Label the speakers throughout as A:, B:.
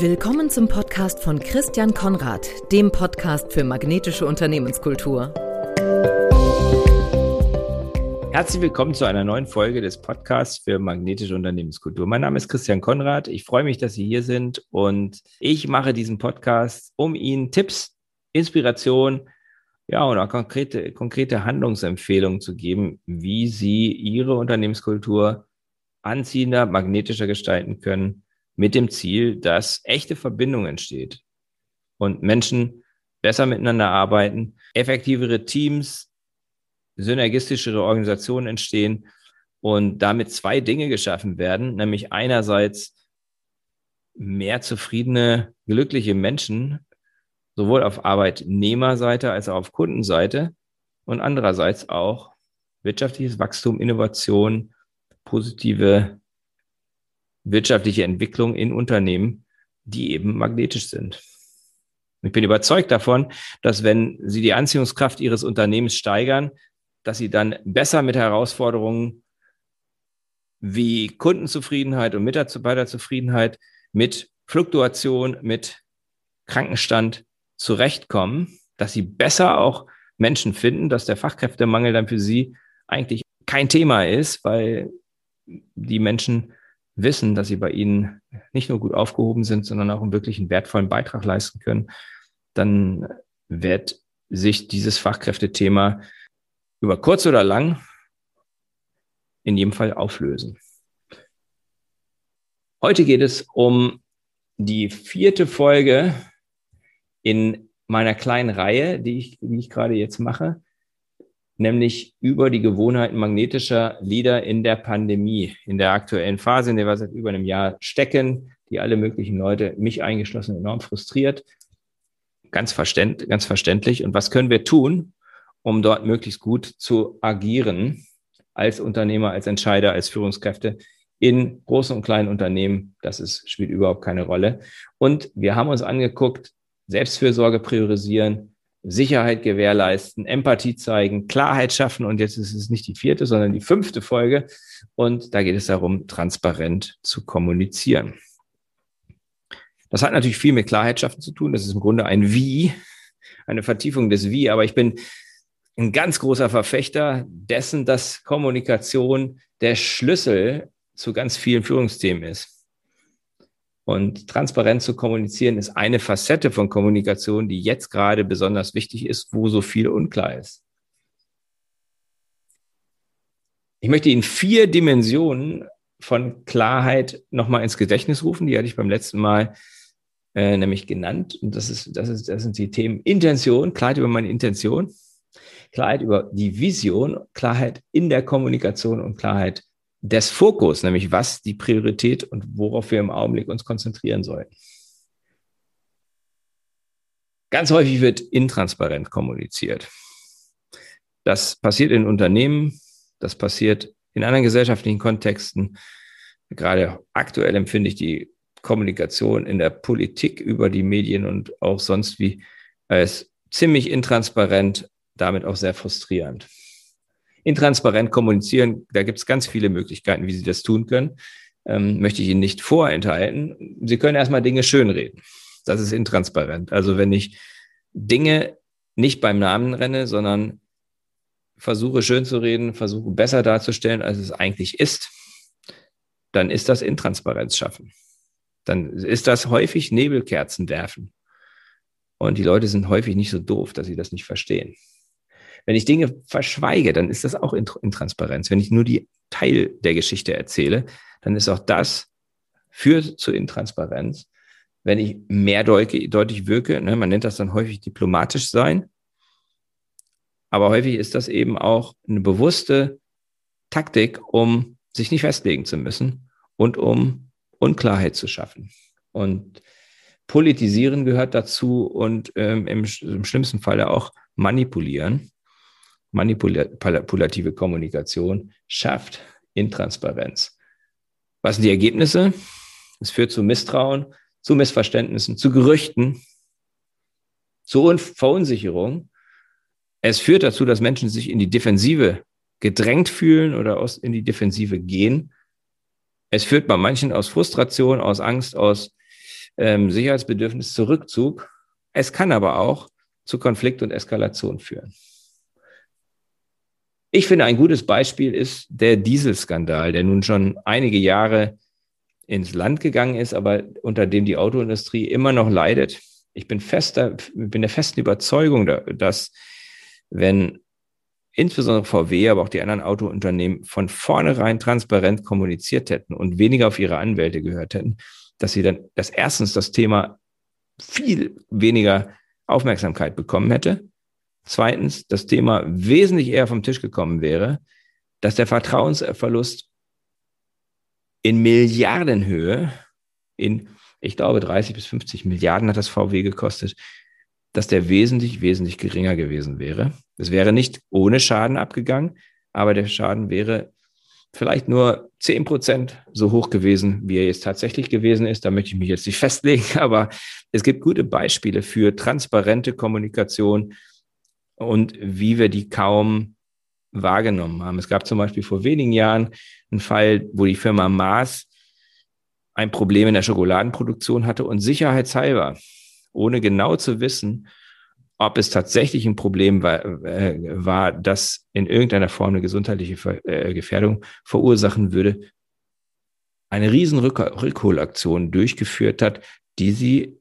A: Willkommen zum Podcast von Christian Konrad, dem Podcast für magnetische Unternehmenskultur.
B: Herzlich willkommen zu einer neuen Folge des Podcasts für magnetische Unternehmenskultur. Mein Name ist Christian Konrad. Ich freue mich, dass Sie hier sind und ich mache diesen Podcast, um Ihnen Tipps, Inspiration, ja, und auch konkrete, konkrete Handlungsempfehlungen zu geben, wie Sie Ihre Unternehmenskultur anziehender, magnetischer gestalten können, mit dem Ziel, dass echte Verbindung entsteht und Menschen besser miteinander arbeiten, effektivere Teams, synergistischere Organisationen entstehen und damit zwei Dinge geschaffen werden, nämlich einerseits mehr zufriedene, glückliche Menschen, sowohl auf Arbeitnehmerseite als auch auf Kundenseite und andererseits auch wirtschaftliches Wachstum, Innovation, positive wirtschaftliche Entwicklung in Unternehmen, die eben magnetisch sind. Ich bin überzeugt davon, dass wenn Sie die Anziehungskraft Ihres Unternehmens steigern, dass Sie dann besser mit Herausforderungen wie Kundenzufriedenheit und Mitarbeiterzufriedenheit, mit Fluktuation, mit Krankenstand zurechtkommen, dass Sie besser auch Menschen finden, dass der Fachkräftemangel dann für Sie eigentlich kein Thema ist, weil die Menschen wissen, dass sie bei ihnen nicht nur gut aufgehoben sind, sondern auch einen wirklichen wertvollen Beitrag leisten können, dann wird sich dieses Fachkräftethema über kurz oder lang in jedem Fall auflösen. Heute geht es um die vierte Folge in meiner kleinen Reihe, die ich, die ich gerade jetzt mache nämlich über die Gewohnheiten magnetischer Leader in der Pandemie, in der aktuellen Phase, in der wir seit über einem Jahr stecken, die alle möglichen Leute, mich eingeschlossen, enorm frustriert. Ganz, verständ, ganz verständlich. Und was können wir tun, um dort möglichst gut zu agieren als Unternehmer, als Entscheider, als Führungskräfte in großen und kleinen Unternehmen? Das ist, spielt überhaupt keine Rolle. Und wir haben uns angeguckt, Selbstfürsorge priorisieren, Sicherheit gewährleisten, Empathie zeigen, Klarheit schaffen. Und jetzt ist es nicht die vierte, sondern die fünfte Folge. Und da geht es darum, transparent zu kommunizieren. Das hat natürlich viel mit Klarheit schaffen zu tun. Das ist im Grunde ein Wie, eine Vertiefung des Wie. Aber ich bin ein ganz großer Verfechter dessen, dass Kommunikation der Schlüssel zu ganz vielen Führungsthemen ist. Und transparent zu kommunizieren ist eine Facette von Kommunikation, die jetzt gerade besonders wichtig ist, wo so viel unklar ist. Ich möchte Ihnen vier Dimensionen von Klarheit nochmal ins Gedächtnis rufen. Die hatte ich beim letzten Mal äh, nämlich genannt. Und das, ist, das, ist, das sind die Themen Intention, Klarheit über meine Intention, Klarheit über die Vision, Klarheit in der Kommunikation und Klarheit des Fokus, nämlich was die Priorität und worauf wir im Augenblick uns konzentrieren sollen. Ganz häufig wird intransparent kommuniziert. Das passiert in Unternehmen, das passiert in anderen gesellschaftlichen Kontexten. Gerade aktuell empfinde ich die Kommunikation in der Politik über die Medien und auch sonst wie als ziemlich intransparent, damit auch sehr frustrierend intransparent kommunizieren. Da gibt es ganz viele Möglichkeiten, wie Sie das tun können. Ähm, möchte ich Ihnen nicht vorenthalten. Sie können erstmal Dinge schönreden. Das ist intransparent. Also wenn ich Dinge nicht beim Namen renne, sondern versuche schön zu reden, versuche besser darzustellen, als es eigentlich ist, dann ist das Intransparenz schaffen. Dann ist das häufig Nebelkerzen werfen. Und die Leute sind häufig nicht so doof, dass sie das nicht verstehen. Wenn ich Dinge verschweige, dann ist das auch Intransparenz. Wenn ich nur die Teil der Geschichte erzähle, dann ist auch das führt zu Intransparenz. Wenn ich mehrdeutig wirke, ne, man nennt das dann häufig diplomatisch sein, aber häufig ist das eben auch eine bewusste Taktik, um sich nicht festlegen zu müssen und um Unklarheit zu schaffen. Und politisieren gehört dazu und ähm, im, im schlimmsten Falle auch manipulieren manipulative Kommunikation schafft Intransparenz. Was sind die Ergebnisse? Es führt zu Misstrauen, zu Missverständnissen, zu Gerüchten, zu Verunsicherung. Es führt dazu, dass Menschen sich in die Defensive gedrängt fühlen oder aus, in die Defensive gehen. Es führt bei manchen aus Frustration, aus Angst, aus ähm, Sicherheitsbedürfnis zu Rückzug. Es kann aber auch zu Konflikt und Eskalation führen. Ich finde, ein gutes Beispiel ist der Dieselskandal, der nun schon einige Jahre ins Land gegangen ist, aber unter dem die Autoindustrie immer noch leidet. Ich bin fester, bin der festen Überzeugung, dass wenn insbesondere VW, aber auch die anderen Autounternehmen von vornherein transparent kommuniziert hätten und weniger auf ihre Anwälte gehört hätten, dass sie dann, dass erstens das Thema viel weniger Aufmerksamkeit bekommen hätte. Zweitens, das Thema wesentlich eher vom Tisch gekommen wäre, dass der Vertrauensverlust in Milliardenhöhe, in, ich glaube, 30 bis 50 Milliarden hat das VW gekostet, dass der wesentlich, wesentlich geringer gewesen wäre. Es wäre nicht ohne Schaden abgegangen, aber der Schaden wäre vielleicht nur 10 Prozent so hoch gewesen, wie er jetzt tatsächlich gewesen ist. Da möchte ich mich jetzt nicht festlegen, aber es gibt gute Beispiele für transparente Kommunikation und wie wir die kaum wahrgenommen haben. Es gab zum Beispiel vor wenigen Jahren einen Fall, wo die Firma Mars ein Problem in der Schokoladenproduktion hatte und sicherheitshalber, ohne genau zu wissen, ob es tatsächlich ein Problem war, äh, war das in irgendeiner Form eine gesundheitliche Ver äh, Gefährdung verursachen würde, eine riesen Rückholaktion durchgeführt hat, die sie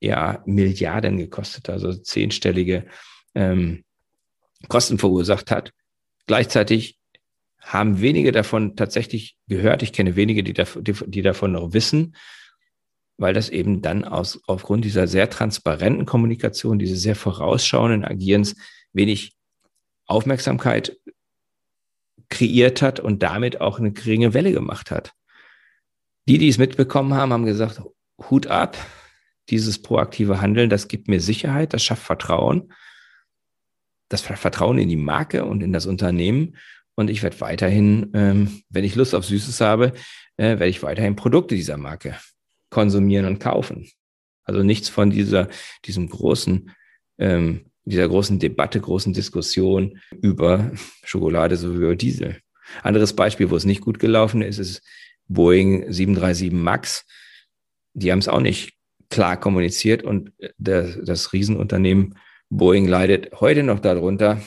B: ja Milliarden gekostet, also zehnstellige ähm, Kosten verursacht hat. Gleichzeitig haben wenige davon tatsächlich gehört. Ich kenne wenige, die, die, die davon noch wissen weil das eben dann aus, aufgrund dieser sehr transparenten Kommunikation, dieses sehr vorausschauenden Agierens wenig Aufmerksamkeit kreiert hat und damit auch eine geringe Welle gemacht hat. Die, die es mitbekommen haben, haben gesagt, Hut ab, dieses proaktive Handeln, das gibt mir Sicherheit, das schafft Vertrauen, das Vertrauen in die Marke und in das Unternehmen. Und ich werde weiterhin, ähm, wenn ich Lust auf Süßes habe, äh, werde ich weiterhin Produkte dieser Marke konsumieren und kaufen. Also nichts von dieser, diesem großen, ähm, dieser großen Debatte, großen Diskussion über Schokolade sowie Diesel. Anderes Beispiel, wo es nicht gut gelaufen ist, ist Boeing 737 MAX. Die haben es auch nicht klar kommuniziert und das, das Riesenunternehmen Boeing leidet heute noch darunter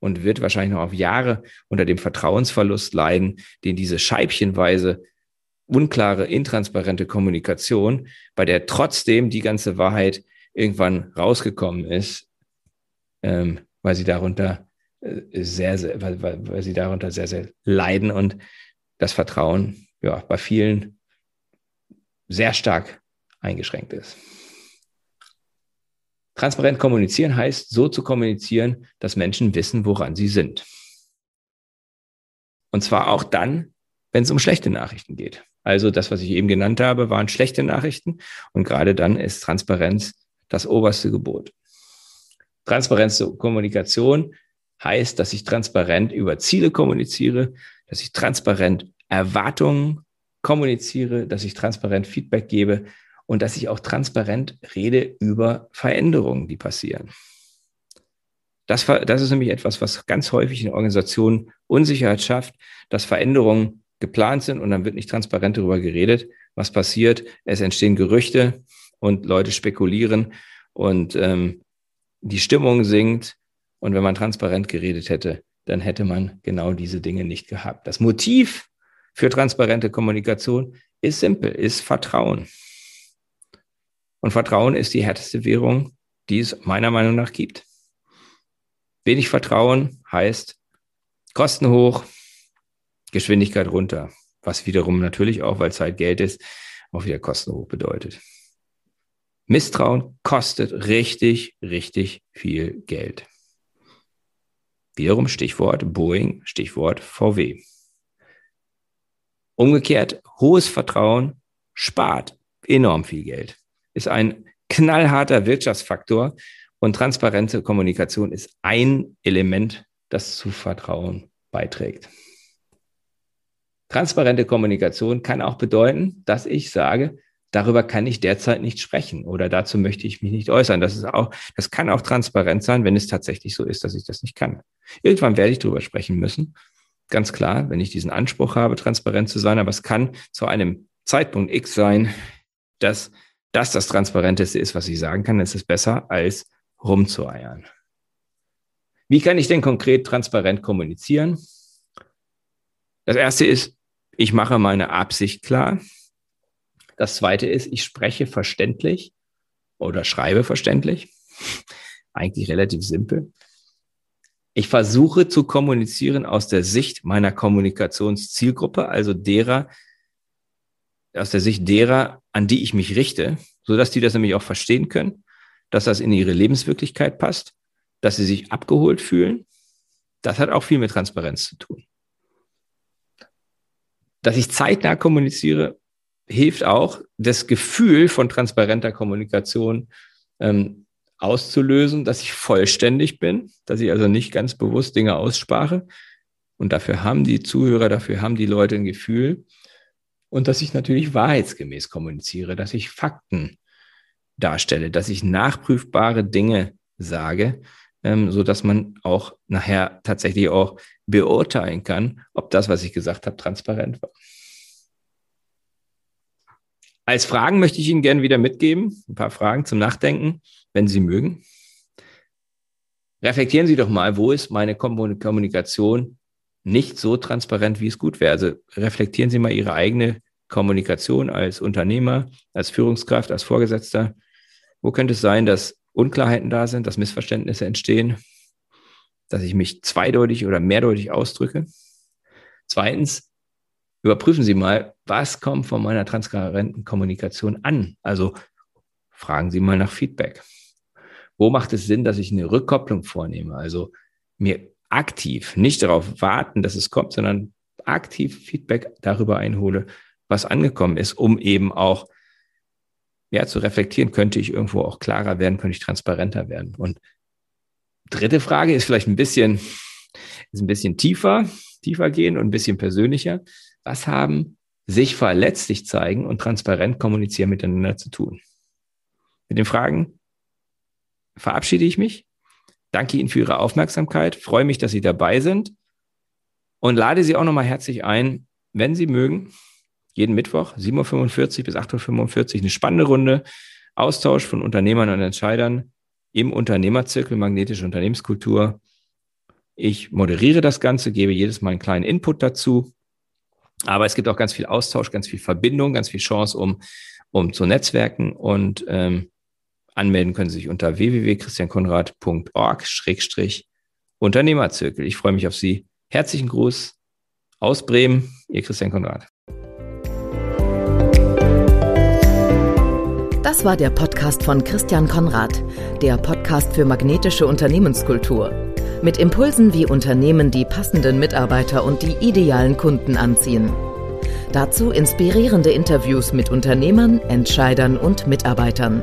B: und wird wahrscheinlich noch auf Jahre unter dem Vertrauensverlust leiden, den diese scheibchenweise unklare, intransparente Kommunikation, bei der trotzdem die ganze Wahrheit irgendwann rausgekommen ist, ähm, weil sie darunter äh, sehr, sehr weil, weil, weil sie darunter sehr, sehr leiden und das Vertrauen ja bei vielen sehr stark eingeschränkt ist. Transparent kommunizieren heißt, so zu kommunizieren, dass Menschen wissen, woran sie sind. Und zwar auch dann, wenn es um schlechte Nachrichten geht. Also das, was ich eben genannt habe, waren schlechte Nachrichten. Und gerade dann ist Transparenz das oberste Gebot. Transparenz zur Kommunikation heißt, dass ich transparent über Ziele kommuniziere, dass ich transparent Erwartungen kommuniziere, dass ich transparent Feedback gebe und dass ich auch transparent rede über Veränderungen, die passieren. Das, das ist nämlich etwas, was ganz häufig in Organisationen Unsicherheit schafft, dass Veränderungen geplant sind und dann wird nicht transparent darüber geredet, was passiert. Es entstehen Gerüchte und Leute spekulieren und ähm, die Stimmung sinkt. Und wenn man transparent geredet hätte, dann hätte man genau diese Dinge nicht gehabt. Das Motiv für transparente Kommunikation ist simpel, ist Vertrauen. Und Vertrauen ist die härteste Währung, die es meiner Meinung nach gibt. Wenig Vertrauen heißt Kosten hoch, Geschwindigkeit runter, was wiederum natürlich auch, weil Zeit Geld ist, auch wieder Kosten hoch bedeutet. Misstrauen kostet richtig, richtig viel Geld. Wiederum Stichwort Boeing, Stichwort VW. Umgekehrt, hohes Vertrauen spart enorm viel Geld, ist ein knallharter Wirtschaftsfaktor und transparente Kommunikation ist ein Element, das zu Vertrauen beiträgt. Transparente Kommunikation kann auch bedeuten, dass ich sage, darüber kann ich derzeit nicht sprechen oder dazu möchte ich mich nicht äußern. Das ist auch, das kann auch transparent sein, wenn es tatsächlich so ist, dass ich das nicht kann. Irgendwann werde ich darüber sprechen müssen. Ganz klar, wenn ich diesen Anspruch habe, transparent zu sein, aber es kann zu einem Zeitpunkt X sein, dass das das Transparenteste ist, was ich sagen kann, ist es besser, als rumzueiern. Wie kann ich denn konkret transparent kommunizieren? Das erste ist, ich mache meine Absicht klar. Das zweite ist, ich spreche verständlich oder schreibe verständlich. Eigentlich relativ simpel. Ich versuche zu kommunizieren aus der Sicht meiner Kommunikationszielgruppe, also derer, aus der Sicht derer, an die ich mich richte, so dass die das nämlich auch verstehen können, dass das in ihre Lebenswirklichkeit passt, dass sie sich abgeholt fühlen. Das hat auch viel mit Transparenz zu tun. Dass ich zeitnah kommuniziere, hilft auch, das Gefühl von transparenter Kommunikation ähm, auszulösen, dass ich vollständig bin, dass ich also nicht ganz bewusst Dinge ausspare. Und dafür haben die Zuhörer, dafür haben die Leute ein Gefühl. Und dass ich natürlich wahrheitsgemäß kommuniziere, dass ich Fakten darstelle, dass ich nachprüfbare Dinge sage, ähm, so dass man auch nachher tatsächlich auch beurteilen kann, ob das, was ich gesagt habe, transparent war. Als Fragen möchte ich Ihnen gerne wieder mitgeben, ein paar Fragen zum Nachdenken, wenn Sie mögen. Reflektieren Sie doch mal, wo ist meine Kommunikation nicht so transparent, wie es gut wäre. Also reflektieren Sie mal Ihre eigene Kommunikation als Unternehmer, als Führungskraft, als Vorgesetzter. Wo könnte es sein, dass Unklarheiten da sind, dass Missverständnisse entstehen, dass ich mich zweideutig oder mehrdeutig ausdrücke? Zweitens, überprüfen Sie mal, was kommt von meiner transparenten Kommunikation an? Also fragen Sie mal nach Feedback. Wo macht es Sinn, dass ich eine Rückkopplung vornehme? Also mir aktiv, nicht darauf warten, dass es kommt, sondern aktiv Feedback darüber einhole, was angekommen ist, um eben auch ja, zu reflektieren, könnte ich irgendwo auch klarer werden, könnte ich transparenter werden. Und dritte Frage ist vielleicht ein bisschen, ist ein bisschen tiefer, tiefer gehen und ein bisschen persönlicher. Was haben sich verletzlich zeigen und transparent kommunizieren miteinander zu tun? Mit den Fragen verabschiede ich mich. Danke Ihnen für Ihre Aufmerksamkeit. Freue mich, dass Sie dabei sind und lade Sie auch nochmal herzlich ein, wenn Sie mögen, jeden Mittwoch, 7.45 Uhr bis 8.45 Uhr, eine spannende Runde. Austausch von Unternehmern und Entscheidern im Unternehmerzirkel Magnetische Unternehmenskultur. Ich moderiere das Ganze, gebe jedes Mal einen kleinen Input dazu. Aber es gibt auch ganz viel Austausch, ganz viel Verbindung, ganz viel Chance, um, um zu netzwerken. Und ähm, anmelden können Sie sich unter www.christiankonrad.org-unternehmerzirkel. Ich freue mich auf Sie. Herzlichen Gruß aus Bremen, Ihr Christian Konrad.
A: Das war der Podcast von Christian Konrad, der Podcast für magnetische Unternehmenskultur. Mit Impulsen, wie Unternehmen die passenden Mitarbeiter und die idealen Kunden anziehen. Dazu inspirierende Interviews mit Unternehmern, Entscheidern und Mitarbeitern.